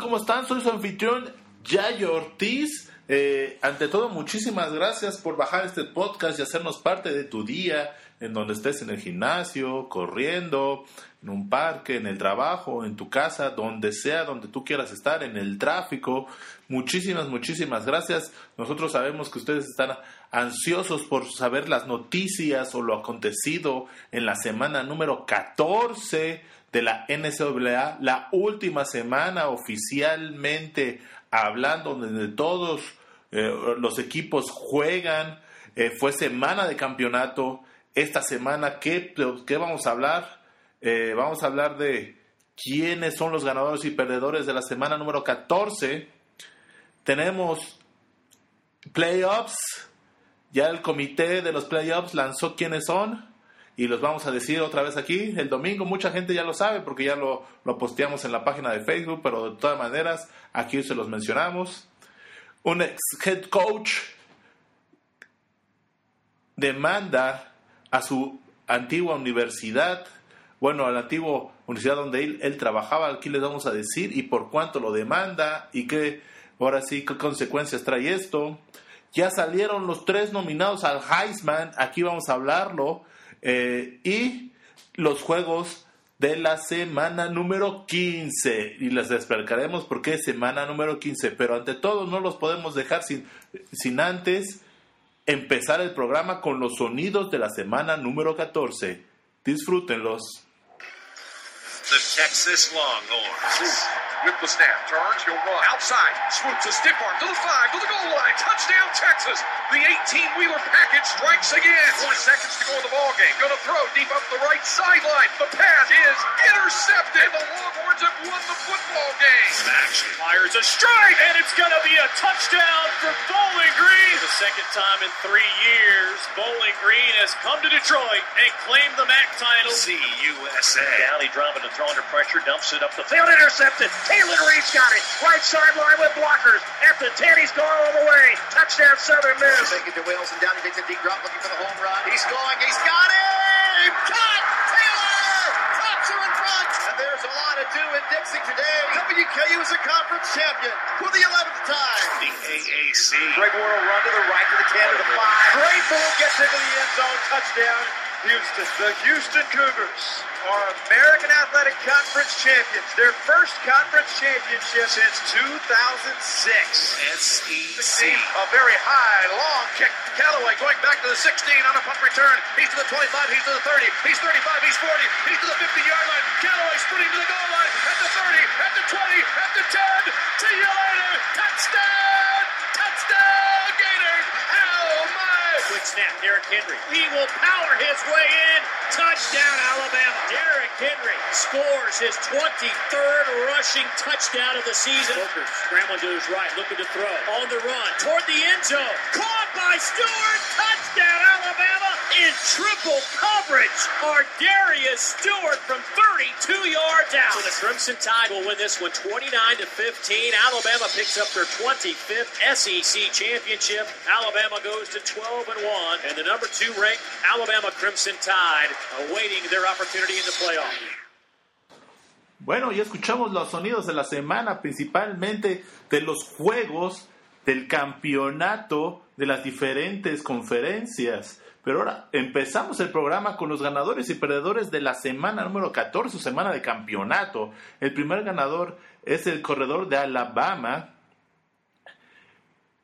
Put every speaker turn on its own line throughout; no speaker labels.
¿cómo están? Soy su anfitrión Yayo Ortiz. Eh, ante todo, muchísimas gracias por bajar este podcast y hacernos parte de tu día, en donde estés en el gimnasio, corriendo, en un parque, en el trabajo, en tu casa, donde sea, donde tú quieras estar, en el tráfico. Muchísimas, muchísimas gracias. Nosotros sabemos que ustedes están ansiosos por saber las noticias o lo acontecido en la semana número 14 de la NCAA, la última semana oficialmente hablando donde todos eh, los equipos juegan. Eh, fue semana de campeonato. Esta semana, ¿qué, qué vamos a hablar? Eh, vamos a hablar de quiénes son los ganadores y perdedores de la semana número 14. Tenemos playoffs. Ya el comité de los playoffs lanzó quiénes son y los vamos a decir otra vez aquí el domingo. Mucha gente ya lo sabe porque ya lo, lo posteamos en la página de Facebook, pero de todas maneras aquí se los mencionamos. Un ex head coach demanda a su antigua universidad, bueno, a la antigua universidad donde él, él trabajaba, aquí les vamos a decir y por cuánto lo demanda y qué, ahora sí, qué consecuencias trae esto. Ya salieron los tres nominados al Heisman, aquí vamos a hablarlo. Eh, y los juegos de la semana número 15. Y les explicaremos por qué semana número 15. Pero ante todo no los podemos dejar sin, sin antes empezar el programa con los sonidos de la semana número 14. Disfrútenlos.
The Texas Longhorns. With the snap, turns, he'll run outside, swoops a stiff arm to the five, to the goal line, touchdown Texas. The 18-wheeler package strikes again. Four seconds to go in the ball game. Going to throw deep up the right sideline. The pass is intercepted. And The Longhorns have won the football game. Max fires a strike, and it's going to be a touchdown for Bowling Green. For the second time in three years, Bowling Green has come to Detroit and claimed the MAC title. CUSA. Downey dropping to throw under pressure, dumps it up the field, intercepted. Taylor Reed's got it. Right sideline with blockers. At the 10, he's gone all the way. Touchdown Southern Miss.
Take it to Wilson. Down, he takes a deep drop looking for the home run. He's going. He's got him. Cut! Taylor! Tops are in front. And there's a lot to do in Dixie today. WKU is a conference champion for the 11th time.
The AAC.
Greg Moore will run to the right to the 10 to the 5. Great move. Gets into the end zone. Touchdown. Houston. The Houston Cougars are American Athletic Conference champions. Their first conference championship since 2006.
SEC.
A very high, long kick. Callaway going back to the 16 on a punt return. He's to the 25, he's to the 30, he's 35, he's 40, he's to the 50-yard line. Callaway sprinting to the goal line at the 30, at the 20, at the 10. See you later. Touchdown! Touchdown,
Snap, Derrick Henry. He will power his way in. Touchdown, Alabama. Derrick Henry scores his 23rd rushing touchdown of the season. Booker scrambling to his right, looking to throw. On the run, toward the end zone. Caught by Stewart. Touchdown, Alabama. In triple coverage are Darius Stewart from 32 yards out. So the Crimson Tide will win this one 29 to 15. Alabama picks up their 25th SEC championship. Alabama goes to 12 and 1, and the number two ranked Alabama Crimson Tide awaiting their opportunity in the playoff.
Bueno, ya escuchamos los sonidos de la semana, principalmente de los juegos del campeonato de las diferentes conferencias. Pero ahora empezamos el programa con los ganadores y perdedores de la semana número 14, su semana de campeonato. El primer ganador es el corredor de Alabama,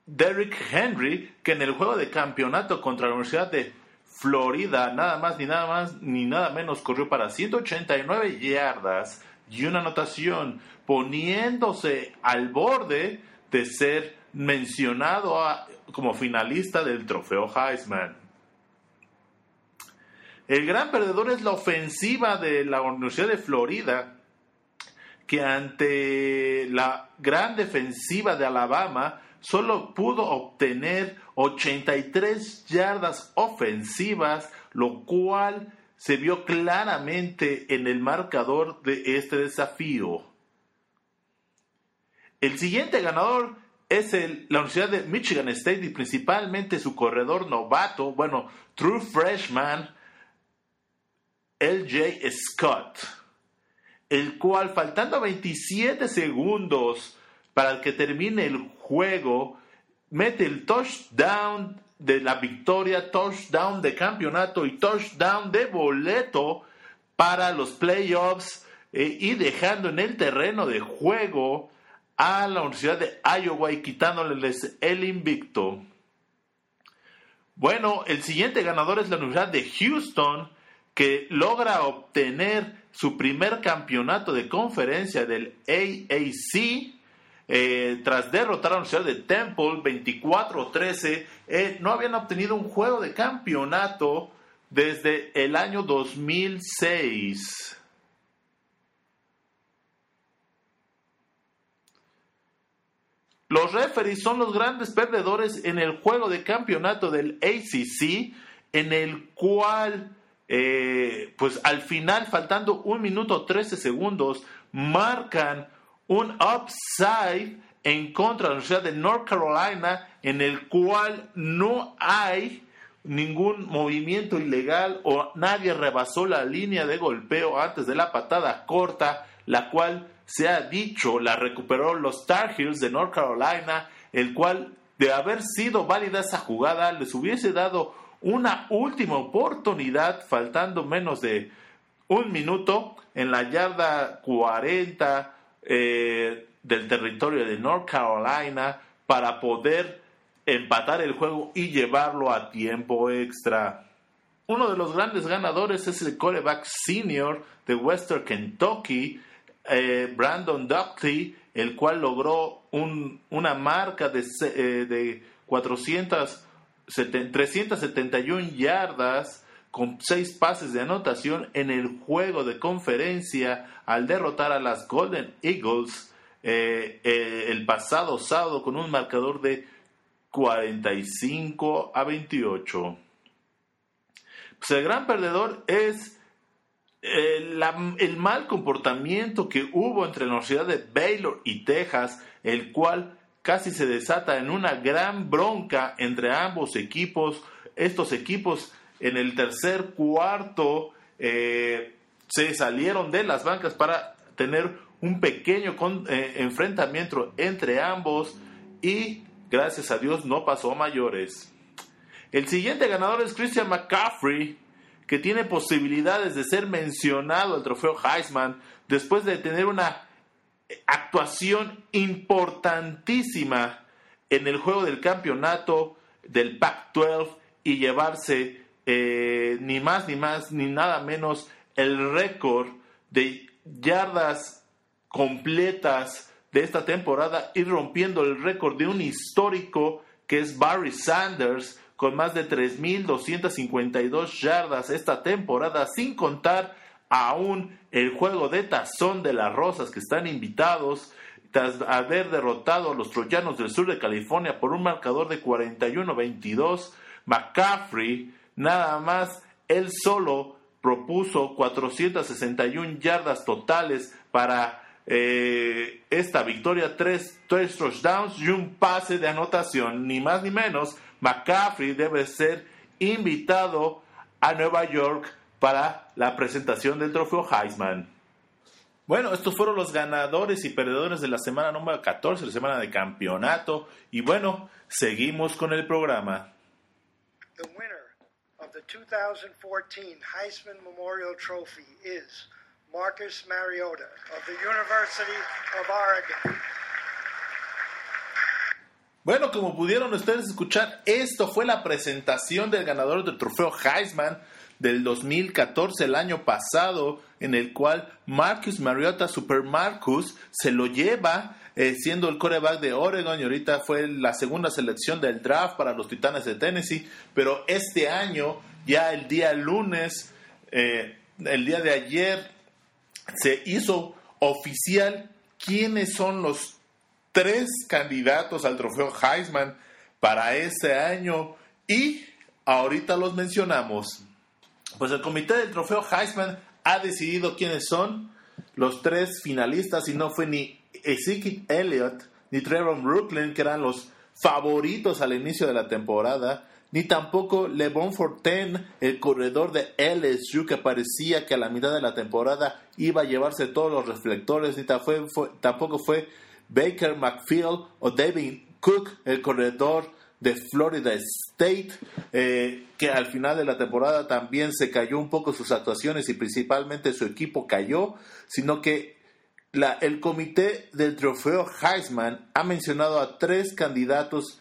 Derrick Henry, que en el juego de campeonato contra la Universidad de Florida, nada más ni nada más ni nada menos, corrió para 189 yardas y una anotación, poniéndose al borde de ser mencionado a- como finalista del trofeo Heisman. El gran perdedor es la ofensiva de la Universidad de Florida, que ante la gran defensiva de Alabama solo pudo obtener 83 yardas ofensivas, lo cual se vio claramente en el marcador de este desafío. El siguiente ganador es la Universidad de Michigan State y principalmente su corredor novato, bueno, true freshman, LJ Scott. el cual faltando 27 segundos para que termine el juego, mete el touchdown de la victoria, touchdown de campeonato y touchdown de boleto para los playoffs eh, y dejando en el terreno de juego a la Universidad de Iowa y quitándoles el invicto. Bueno, el siguiente ganador es la Universidad de Houston, que logra obtener su primer campeonato de conferencia del AAC. Eh, tras derrotar a la Universidad de Temple 24-13, eh, no habían obtenido un juego de campeonato desde el año 2006. Los referees son los grandes perdedores en el juego de campeonato del ACC, en el cual, eh, pues al final, faltando un minuto 13 segundos, marcan un upside en contra de la Universidad de North Carolina, en el cual no hay ningún movimiento ilegal o nadie rebasó la línea de golpeo antes de la patada corta, la cual se ha dicho la recuperó los Tar Heels de North Carolina, el cual de haber sido válida esa jugada les hubiese dado una última oportunidad faltando menos de un minuto en la yarda 40 eh, del territorio de North Carolina para poder empatar el juego y llevarlo a tiempo extra. Uno de los grandes ganadores es el coreback senior de Western Kentucky, eh, Brandon Duckley, el cual logró una marca de, eh, de 371 yardas con seis pases de anotación en el juego de conferencia al derrotar a las Golden Eagles eh, el pasado sábado con un marcador de 45 a 28. Pues el gran perdedor es el, mal comportamiento que hubo entre la Universidad de Baylor y Texas, el cual casi se desata en una gran bronca entre ambos equipos. Estos equipos en el tercer cuarto eh, se salieron de las bancas para tener un pequeño eh, enfrentamiento entre ambos y gracias a Dios no pasó mayores. El siguiente ganador es Christian McCaffrey, que tiene posibilidades de ser mencionado al trofeo Heisman después de tener una actuación importantísima en el juego del campeonato del Pac-12 y llevarse eh, ni más ni más ni nada menos el récord de yardas completas de esta temporada y rompiendo el récord de un histórico que es Barry Sanders con más de 3.252 yardas esta temporada, sin contar aún el juego de tazón de las Rosas que están invitados tras haber derrotado a los troyanos del sur de California por un marcador de 41-22. McCaffrey, nada más, él solo propuso 461 yardas totales para eh, esta victoria, tres, tres touchdowns y un pase de anotación, ni más ni menos. McCaffrey debe ser invitado a Nueva York para la presentación del trofeo Heisman. Bueno, estos fueron los ganadores y perdedores de la semana número 14, la semana de campeonato. Y bueno, seguimos con el programa.
The winner of the 2014 Heisman Memorial Trophy is Marcus Mariota of the University of Oregon.
Bueno, como pudieron ustedes escuchar, esto fue la presentación del ganador del trofeo Heisman del 2014, el año pasado, en el cual Marcus Mariota Super Marcus se lo lleva eh, siendo el coreback de Oregon y ahorita fue la segunda selección del draft para los Titanes de Tennessee, pero este año, ya el día lunes, eh, el día de ayer, se hizo oficial quiénes son los tres candidatos al trofeo Heisman para ese año y ahorita los mencionamos. Pues el comité del trofeo Heisman ha decidido quiénes son los tres finalistas y no fue ni Ezekiel Elliott ni Trevor Brooklyn, que eran los favoritos al inicio de la temporada, ni tampoco LeBron Forten, el corredor de LSU que parecía que a la mitad de la temporada iba a llevarse todos los reflectores, ni tampoco fue Baker McField o David Cook, el corredor de Florida State, eh, que al final de la temporada también se cayó un poco sus actuaciones y principalmente su equipo cayó, sino que la, el comité del trofeo Heisman ha mencionado a tres candidatos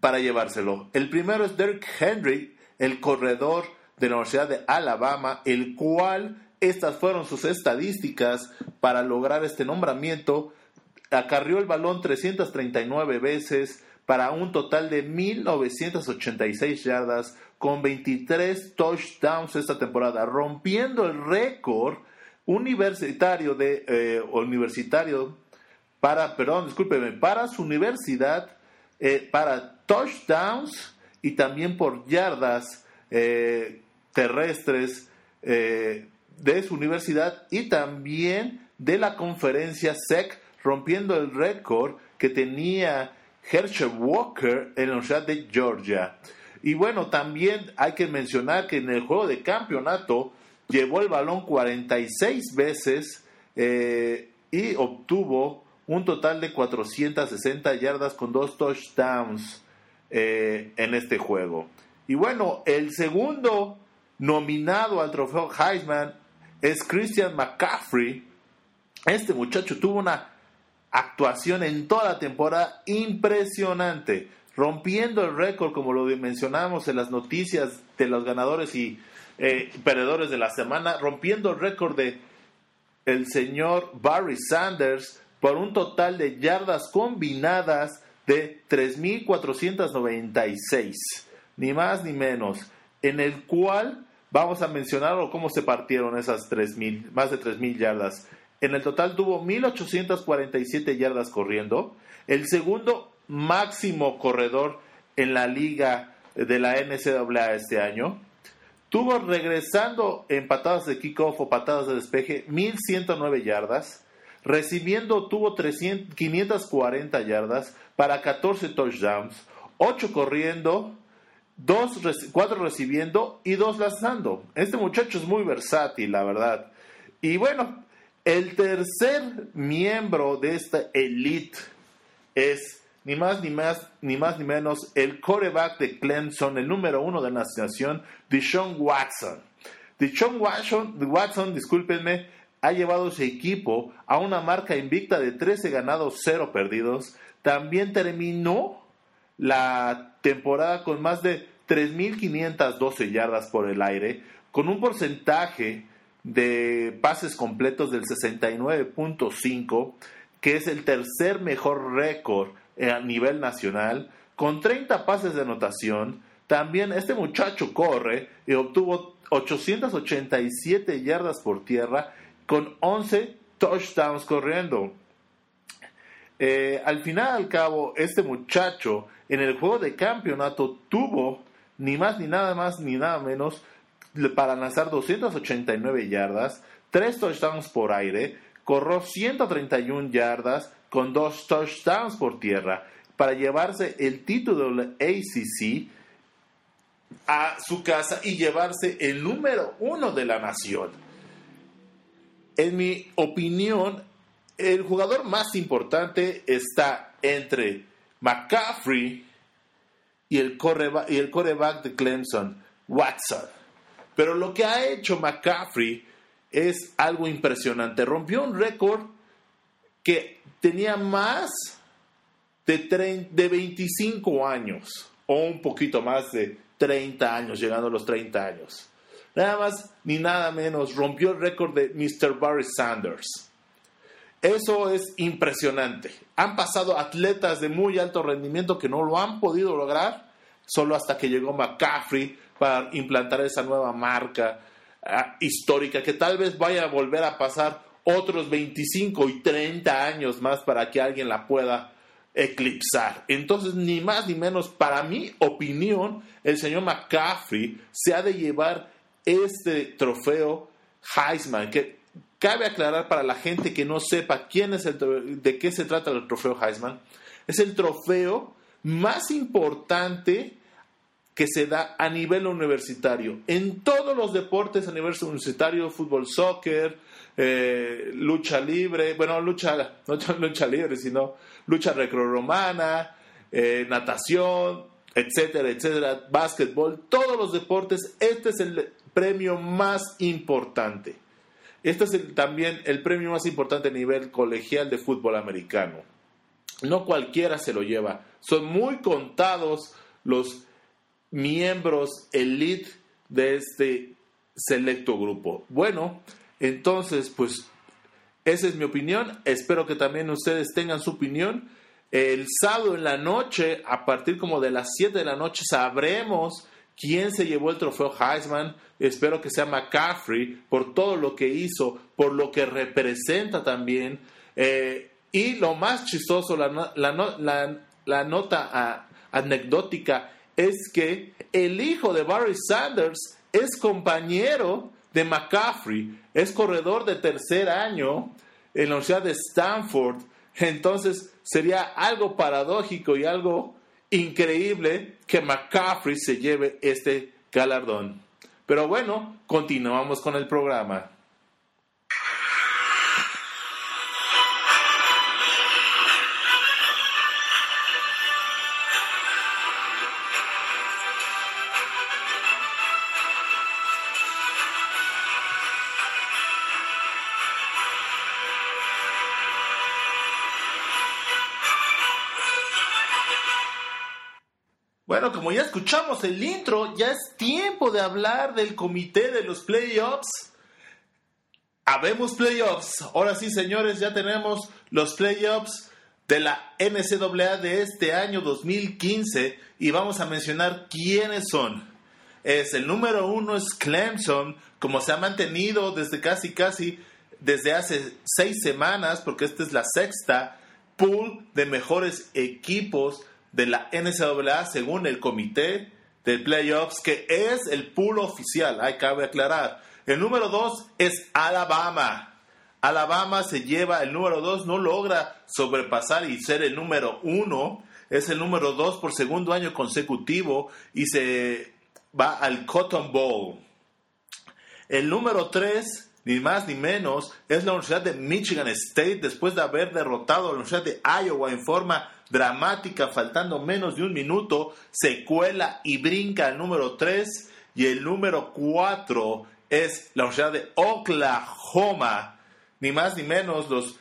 para llevárselo. El primero es Derrick Henry, el corredor de la Universidad de Alabama, el cual estas fueron sus estadísticas para lograr este nombramiento. Acarrió el balón 339 veces para un total de 1986 yardas con 23 touchdowns esta temporada, rompiendo el récord universitario de eh, universitario para, perdón, discúlpeme, para su universidad eh, para touchdowns y también por yardas eh, terrestres de su universidad y también de la conferencia SEC, rompiendo el récord que tenía Herschel Walker en la Universidad de Georgia. Y bueno, también hay que mencionar que en el juego de campeonato llevó el balón 46 veces y obtuvo un total de 460 yardas con dos touchdowns eh, en este juego. Y bueno, el segundo nominado al trofeo Heisman es Christian McCaffrey. Este muchacho tuvo una actuación en toda la temporada impresionante, rompiendo el récord, como lo mencionamos en las noticias de los ganadores y eh, perdedores de la semana, rompiendo el récord de el señor Barry Sanders por un total de yardas combinadas de 3.496, ni más ni menos, en el cual vamos a mencionar cómo se partieron esas 3.000, más de 3.000 yardas. En el total tuvo 1.847 yardas corriendo, el segundo máximo corredor en la liga de la NCAA este año. Tuvo regresando en patadas de kickoff o patadas de despeje 1.109 yardas Recibiendo tuvo 540 yardas para 14 touchdowns, 8 corriendo, 4 recibiendo y 2 lanzando. Este muchacho es muy versátil, la verdad. Y bueno, el tercer miembro de esta elite es ni más ni más ni más ni menos el coreback de Clemson, el número uno de la nación, Deshaun Watson. Deshaun Watson, Watson, discúlpenme, ha llevado su equipo a una marca invicta de 13 ganados, 0 perdidos. También terminó la temporada con más de 3.512 yardas por el aire, con un porcentaje de pases completos del 69.5, que es el tercer mejor récord a nivel nacional, con 30 pases de anotación. También este muchacho corre y obtuvo 887 yardas por tierra con 11 touchdowns corriendo. Eh, al final al cabo, este muchacho en el juego de campeonato tuvo ni más ni nada más ni nada menos para lanzar 289 yardas, 3 touchdowns por aire, corrió 131 yardas con 2 touchdowns por tierra para llevarse el título del ACC a su casa y llevarse el número uno de la nación en mi opinión, el jugador más importante está entre McCaffrey y el, y el coreback de Clemson, Watson. Pero lo que ha hecho McCaffrey es algo impresionante. Rompió un récord que tenía más de, de 25 años, o un poquito más de 30 años, llegando a los 30 años. Nada más ni nada menos rompió el récord de Mr. Barry Sanders. Eso es impresionante. Han pasado atletas de muy alto rendimiento que no lo han podido lograr solo hasta que llegó McCaffrey para implantar esa nueva marca ah, histórica que tal vez vaya a volver a pasar otros 25 y 30 años más para que alguien la pueda eclipsar. Entonces, ni más ni menos, para mi opinión, el señor McCaffrey se ha de llevar este trofeo Heisman, que cabe aclarar para la gente que no sepa quién es el, de qué se trata el trofeo Heisman, es el trofeo más importante que se da a nivel universitario. En todos los deportes a nivel universitario, fútbol, soccer, eh, lucha libre, bueno, lucha, no lucha libre, sino lucha recroromana, eh, natación, etcétera, etcétera, básquetbol, todos los deportes, este es el premio más importante. Este es también el premio más importante a nivel colegial de fútbol americano. No cualquiera se lo lleva. Son muy contados los miembros elite de este selecto grupo. Bueno, entonces, pues esa es mi opinión. Espero que también ustedes tengan su opinión. El sábado en la noche, a partir como de las 7 de la noche, sabremos quién se llevó el trofeo Heisman. Espero que sea McCaffrey por todo lo que hizo, por lo que representa también. Eh, y lo más chistoso, la, la, nota anecdótica es que el hijo de Barry Sanders es compañero de McCaffrey, es corredor de tercer año en la Universidad de Stanford. Entonces sería algo paradójico y algo increíble que McCaffrey se lleve este galardón. Pero bueno, continuamos con el programa. Bueno, como ya escuchamos el intro, ya es tiempo de hablar del comité de los playoffs. Habemos playoffs. Ahora sí, señores, ya tenemos los playoffs de la NCAA de este año 2015 y vamos a mencionar quiénes son. Es el número uno es Clemson, como se ha mantenido desde casi casi desde hace seis semanas, porque esta es la sexta pool de mejores equipos de la NCAA según el comité de playoffs, que es el pool oficial, hay cabe aclarar. El número dos es Alabama. Alabama se lleva el número dos, no logra sobrepasar y ser el número uno. Es el número dos por segundo año consecutivo y se va al Cotton Bowl. El número tres, ni más ni menos, es la Universidad de Michigan State después de haber derrotado a la Universidad de Iowa en forma dramática, faltando menos de un minuto, se cuela y brinca al número 3 y el número 4 es la Universidad de Oklahoma, ni más ni menos los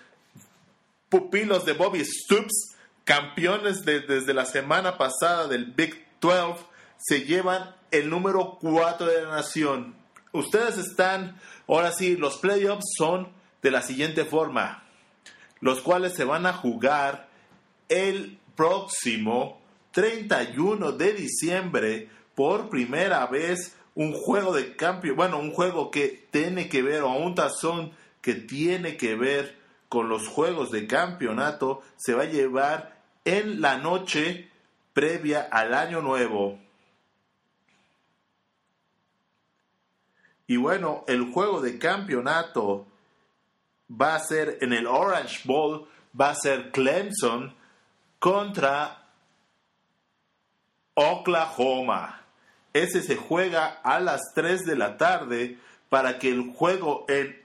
pupilos de Bobby Stoops, campeones desde la semana pasada del Big 12, se llevan el número 4 de la nación. Ustedes están, ahora sí, los playoffs son de la siguiente forma, los cuales se van a jugar el próximo 31 de diciembre por primera vez un juego de cambio, bueno, un juego que tiene que ver o un tazón que tiene que ver con los juegos de campeonato se va a llevar en la noche previa al año nuevo. Y bueno, el juego de campeonato va a ser en el Orange Bowl, va a ser Clemson contra Oklahoma. Ese se juega a las 3 de la tarde para que el juego en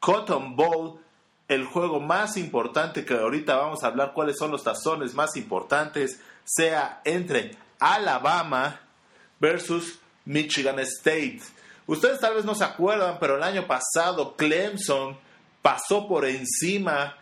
Cotton Bowl, el juego más importante que ahorita vamos a hablar cuáles son los tazones más importantes, sea entre Alabama versus Michigan State. Ustedes tal vez no se acuerdan, pero el año pasado Clemson pasó por encima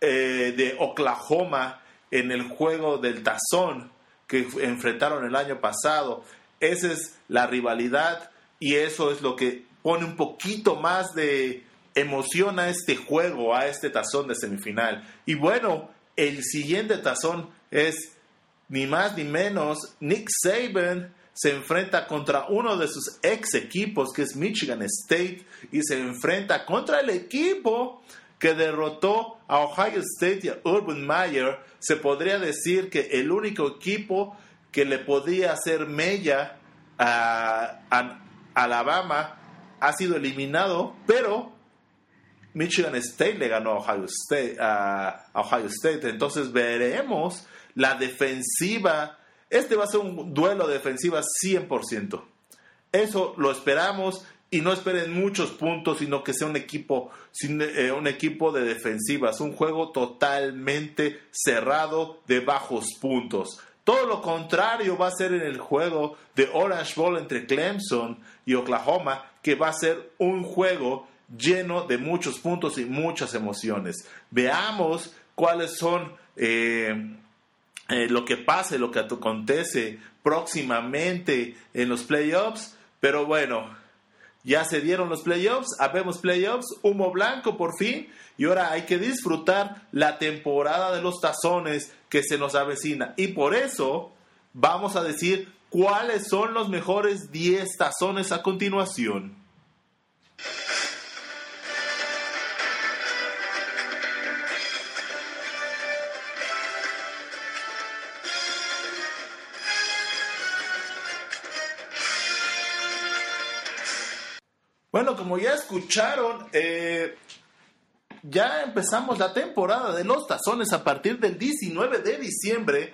eh, de Oklahoma en el juego del tazón que enfrentaron el año pasado. Esa es la rivalidad y eso es lo que pone un poquito más de emoción a este juego, a este tazón de semifinal. Y bueno, el siguiente tazón es ni más ni menos Nick Saban se enfrenta contra uno de sus ex equipos que es Michigan State y se enfrenta contra el equipo que derrotó a Ohio State y a Urban Meyer, se podría decir que el único equipo que le podía hacer mella a, Alabama ha sido eliminado, pero Michigan State le ganó a Ohio State. Entonces veremos la defensiva Este va a ser un duelo de defensiva 100%. Eso lo esperamos y no esperen muchos puntos, sino que sea un equipo, eh, un equipo de defensivas, un juego totalmente cerrado de bajos puntos. Todo lo contrario va a ser en el juego de Orange Bowl entre Clemson y Oklahoma, que va a ser un juego lleno de muchos puntos y muchas emociones. Veamos cuáles son eh, eh, lo que pase, lo que acontece próximamente en los playoffs. Pero bueno, ya se dieron los playoffs, habemos playoffs, humo blanco por fin, y ahora hay que disfrutar la temporada de los tazones que se nos avecina. Y por eso vamos a decir cuáles son los mejores 10 tazones a continuación. Bueno, como ya escucharon, eh, ya empezamos la temporada de los tazones a partir del 19 de diciembre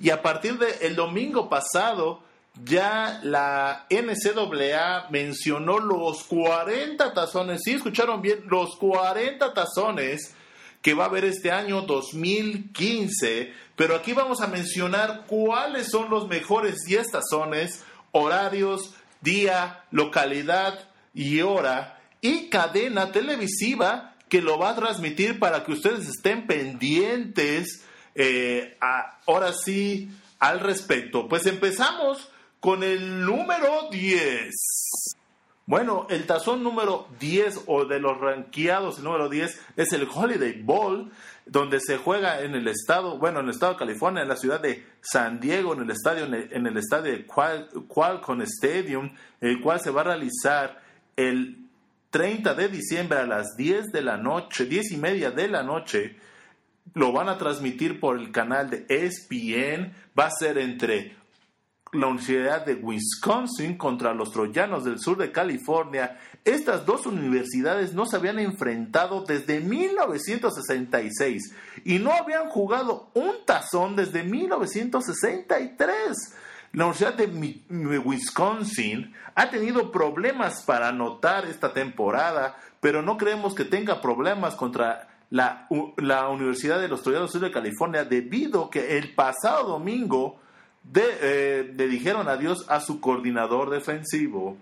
y a partir del domingo pasado ya la NCAA mencionó los 40 tazones, sí escucharon bien, los 40 tazones que va a haber este año 2015, pero aquí vamos a mencionar cuáles son los mejores 10 tazones, horarios, día, localidad, y hora y cadena televisiva que lo va a transmitir para que ustedes estén pendientes eh, ahora sí al respecto. Pues empezamos con el número 10. Bueno, el tazón número 10 o de los ranqueados, el número 10 es el Holiday Bowl, donde se juega en el estado, bueno, en el estado de California, en la ciudad de San Diego, en el estadio, en el, estadio de Qualcomm Stadium, el cual se va a realizar el 30 de diciembre a las 10 de la noche, 10 y media de la noche, lo van a transmitir por el canal de ESPN. Va a ser entre la Universidad de Wisconsin contra los Troyanos del sur de California. Estas dos universidades no se habían enfrentado desde 1966 y no habían jugado un tazón desde 1963 la Universidad de Wisconsin ha tenido problemas para anotar esta temporada, pero no creemos que tenga problemas contra la, Universidad de los Troyanos Sur de California debido que el pasado domingo eh, le dijeron adiós a su coordinador defensivo.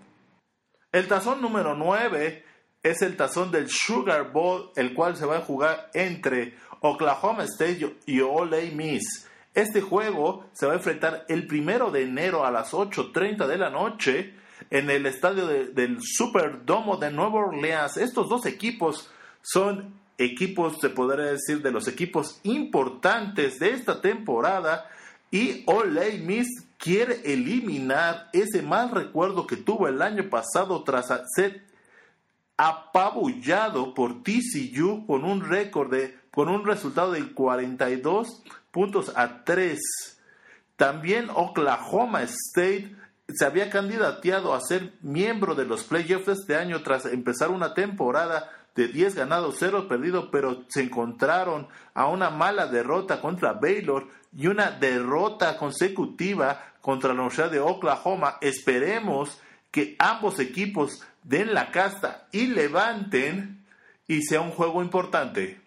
El tazón número 9 es el tazón del Sugar Bowl, el cual se va a jugar entre Oklahoma State y Ole Miss. Este juego se va a enfrentar el primero de enero a las 8.30 de la noche en el estadio del Superdomo de Nueva Orleans. Estos dos equipos son equipos, se podría decir, de los equipos importantes de esta temporada y Ole Miss quiere eliminar ese mal recuerdo que tuvo el año pasado tras ser apabullado por TCU con un récord de, con un resultado de 42 puntos a 3. También Oklahoma State se había candidateado a ser miembro de los playoffs este año tras empezar una temporada de 10 ganados, 0 perdidos, pero se encontraron a una mala derrota contra Baylor y una derrota consecutiva contra la Universidad de Oklahoma. Esperemos que ambos equipos den la casta y levanten y sea un juego importante.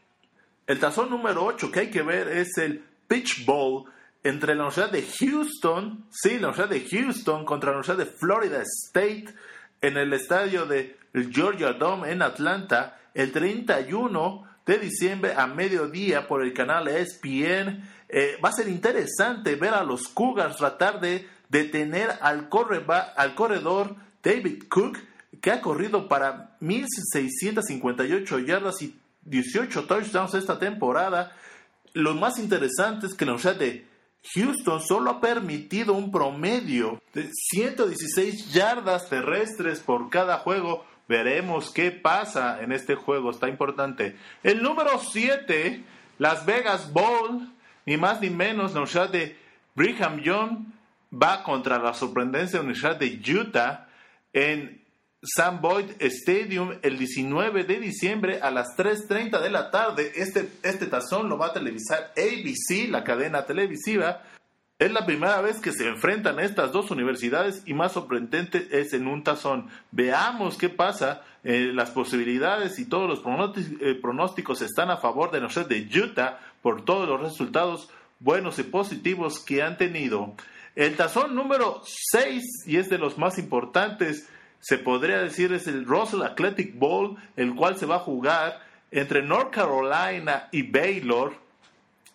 El tazón número 8 que hay que ver es el Pitch Bowl entre la Universidad de Houston, sí, la Universidad de Houston contra la Universidad de Florida State en el estadio de Georgia Dome en Atlanta el 31 de diciembre a mediodía por el canal ESPN. Eh, va a ser interesante ver a los Cougars tratar de detener al, al corredor David Cook, que ha corrido para 1.658 yardas y 18 touchdowns esta temporada lo más interesante es que la Universidad de Houston solo ha permitido un promedio de 116 yardas terrestres por cada juego. Veremos qué pasa en este juego, está importante. El número 7, Las Vegas Bowl, ni más ni menos, la Universidad de Brigham Young va contra la sorprendente Universidad de Utah en Sam Boyd Stadium el 19 de diciembre a las 3.30 de la tarde. Este, este tazón lo va a televisar ABC, la cadena televisiva. Es la primera vez que se enfrentan estas dos universidades y más sorprendente es en un tazón. Veamos qué pasa. Eh, las posibilidades y todos los eh, pronósticos están a favor de nosotros de Utah por todos los resultados buenos y positivos que han tenido. El tazón número 6, y es de los más importantes, se podría decir es el Russell Athletic Bowl, el cual se va a jugar entre North Carolina y Baylor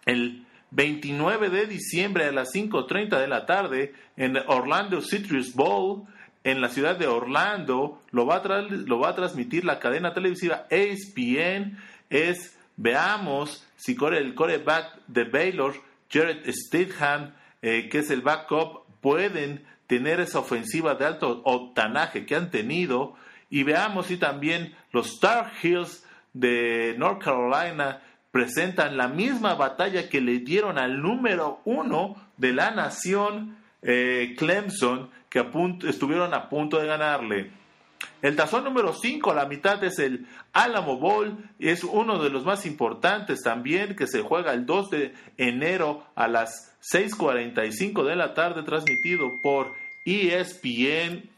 el 29 de diciembre a las 5.30 de la tarde en Orlando Citrus Bowl en la ciudad de Orlando. Lo va a, lo va a transmitir la cadena televisiva ESPN. Es, veamos si el coreback de Baylor, Jared Stidham, eh, que es el backup, pueden tener esa ofensiva de alto octanaje que han tenido. Y veamos si también los Star Hills de North Carolina presentan la misma batalla que le dieron al número uno de la nación, eh, Clemson, que estuvieron a punto de ganarle. El tazón número 5 a la mitad es el Alamo Bowl es uno de los más importantes también que se juega el 2 de enero a las 6.45 de la tarde transmitido por ESPN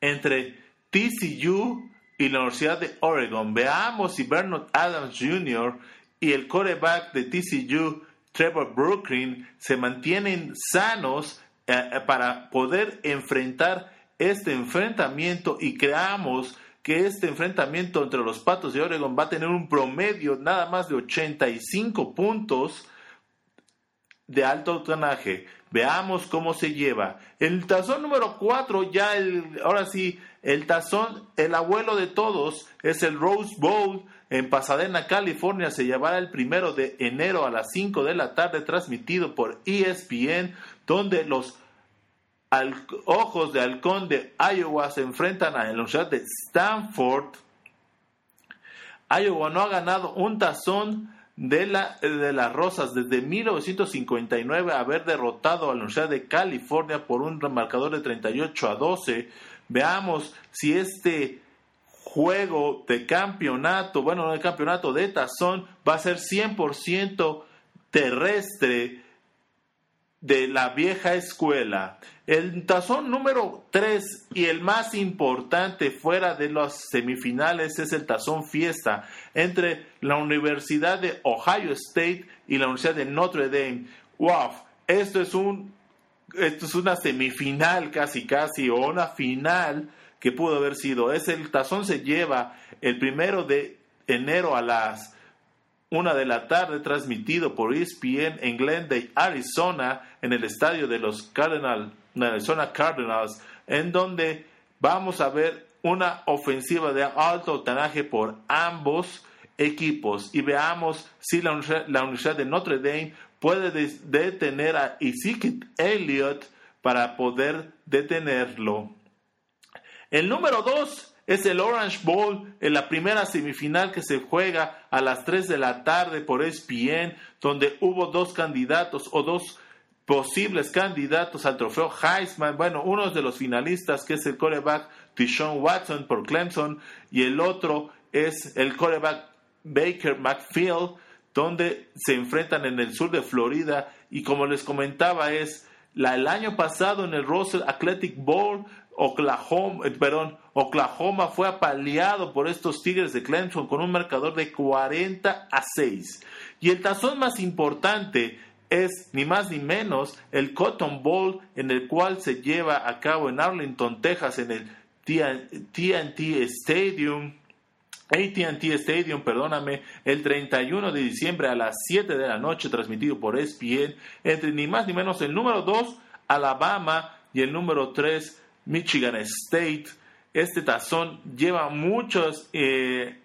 entre TCU y la Universidad de Oregon. Veamos si Bernard Adams Jr. y el quarterback de TCU, Trevor Brooklyn, se mantienen sanos eh, eh, para poder enfrentar este enfrentamiento y creamos que este enfrentamiento entre los Patos de Oregon va a tener un promedio nada más de 85 puntos de alto tonaje. Veamos cómo se lleva. El tazón número 4, ya el, ahora sí, el tazón, el abuelo de todos, es el Rose Bowl en Pasadena, California. Se llevará el primero de enero a las 5 de la tarde, transmitido por ESPN, donde los ojos de halcón de Iowa se enfrentan a la Universidad de Stanford. Iowa no ha ganado un tazón de, la, de las Rosas desde 1959 haber derrotado a la Universidad de California por un marcador de 38 a 12 Veamos si este juego de campeonato, bueno, no de campeonato, de tazón, va a ser 100% terrestre de la vieja escuela. El tazón número 3 y el más importante fuera de las semifinales es el tazón fiesta entre la Universidad de Ohio State y la Universidad de Notre Dame. ¡Wow! Esto es un esto es una semifinal casi casi o una final que pudo haber sido. Es el tazón se lleva el primero de enero a las una de la tarde transmitido por ESPN en Glendale, Arizona, en el estadio de los Cardinals, Arizona Cardinals, en donde vamos a ver una ofensiva de alto tanaje por ambos equipos y veamos si la, la Universidad de Notre Dame puede detener a Ezekiel Elliott para poder detenerlo. El número dos es el Orange Bowl en la primera semifinal que se juega a las 3 de la tarde por ESPN, donde hubo dos candidatos o dos posibles candidatos al trofeo Heisman. Bueno, uno de los finalistas que es el coreback Deshaun Watson por Clemson y el otro es el coreback Baker McField donde se enfrentan en el sur de Florida y como les comentaba es la, el año pasado en el Russell Athletic Bowl Oklahoma, eh, perdón, Oklahoma fue apaleado por estos Tigres de Clemson con un marcador de 40 a 6. Y el tazón más importante es ni más ni menos el Cotton Bowl en el cual se lleva a cabo en Arlington, Texas, en el TNT Stadium ATT Stadium, perdóname, el 31 de diciembre a las 7 de la noche, transmitido por ESPN, entre ni más ni menos el número 2, Alabama, y el número 3, Michigan State. Este tazón lleva muchas eh,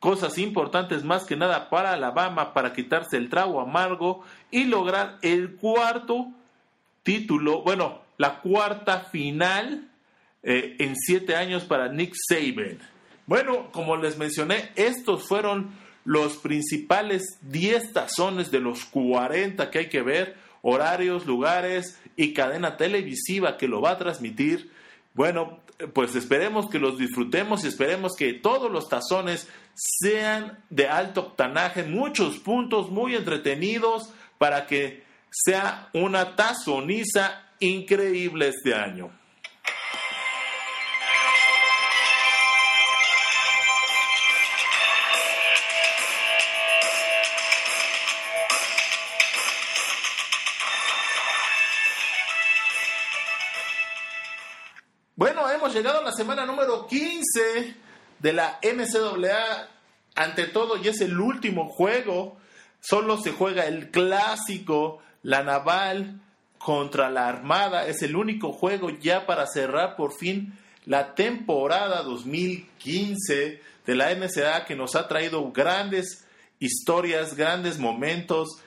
cosas importantes, más que nada para Alabama, para quitarse el trago amargo y lograr el cuarto título, bueno, la cuarta final eh, en siete años para Nick Saban. Bueno, como les mencioné, estos fueron los principales 10 tazones de los 40 que hay que ver, horarios, lugares y cadena televisiva que lo va a transmitir. Bueno, pues esperemos que los disfrutemos y esperemos que todos los tazones sean de alto octanaje, muchos puntos muy entretenidos para que sea una tazoniza increíble este año. Bueno, hemos llegado a la semana número 15 de la NCAA. Ante todo, y es el último juego. Solo se juega el clásico, la naval contra la Armada. Es el único juego ya para cerrar por fin la temporada 2015 de la NCAA que nos ha traído grandes historias, grandes momentos,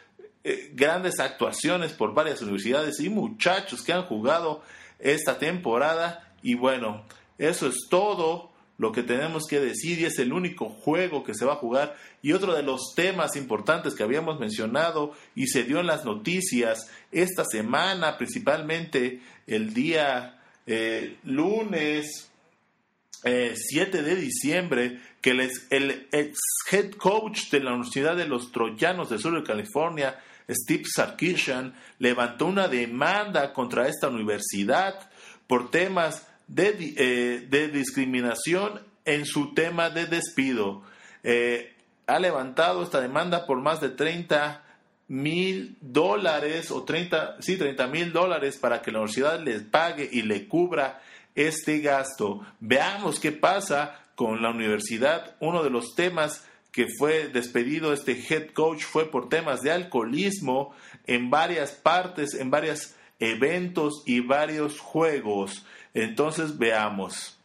eh, grandes actuaciones por varias universidades y muchachos que han jugado esta temporada y bueno, eso es todo lo que tenemos que decir y es el único juego que se va a jugar. Y otro de los temas importantes que habíamos mencionado y se dio en las noticias esta semana, principalmente el día eh, lunes 7 eh, de diciembre, que el, el ex head coach de la Universidad de los Troyanos de Sur de California, Steve Sarkisian, levantó una demanda contra esta universidad por temas eh, de, discriminación en su tema de despido. Eh, ha levantado esta demanda por más de 30 mil dólares o 30, sí, 30 mil dólares para que la universidad les pague y le cubra este gasto. Veamos qué pasa con la universidad. Uno de los temas que fue despedido este head coach fue por temas de alcoholismo en varias partes, en varios eventos y varios juegos. Entonces veamos.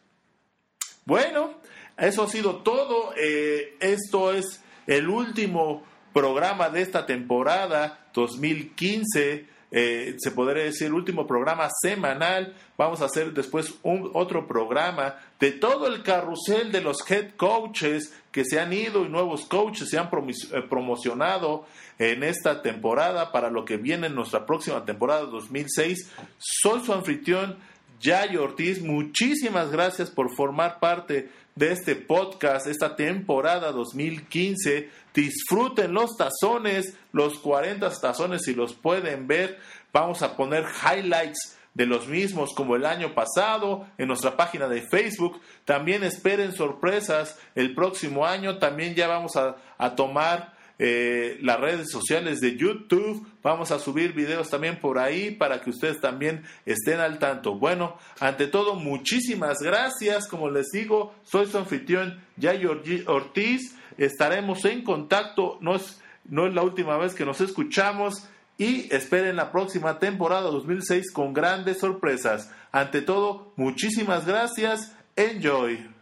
Bueno, eso ha sido todo. Eh, esto es el último programa de esta temporada 2015. Eh, se podría decir el último programa semanal. Vamos a hacer después un, otro programa de todo el carrusel de los head coaches que se han ido y nuevos coaches se han eh, promocionado en esta temporada para lo que viene en nuestra próxima temporada 2006. Soy su anfitrión Yayo Ortiz, muchísimas gracias por formar parte de este podcast, esta temporada 2015. Disfruten los tazones, los 40 tazones si los pueden ver. Vamos a poner highlights de los mismos como el año pasado en nuestra página de Facebook. También esperen sorpresas el próximo año. También ya vamos a, a tomar eh, las redes sociales de YouTube. Vamos a subir videos también por ahí para que ustedes también estén al tanto. Bueno, ante todo, muchísimas gracias. Como les digo, soy su anfitrión Yayo Ortiz. Estaremos en contacto. No es, no es la última vez que nos escuchamos. Y esperen la próxima temporada 2006 con grandes sorpresas. Ante todo, muchísimas gracias. Enjoy.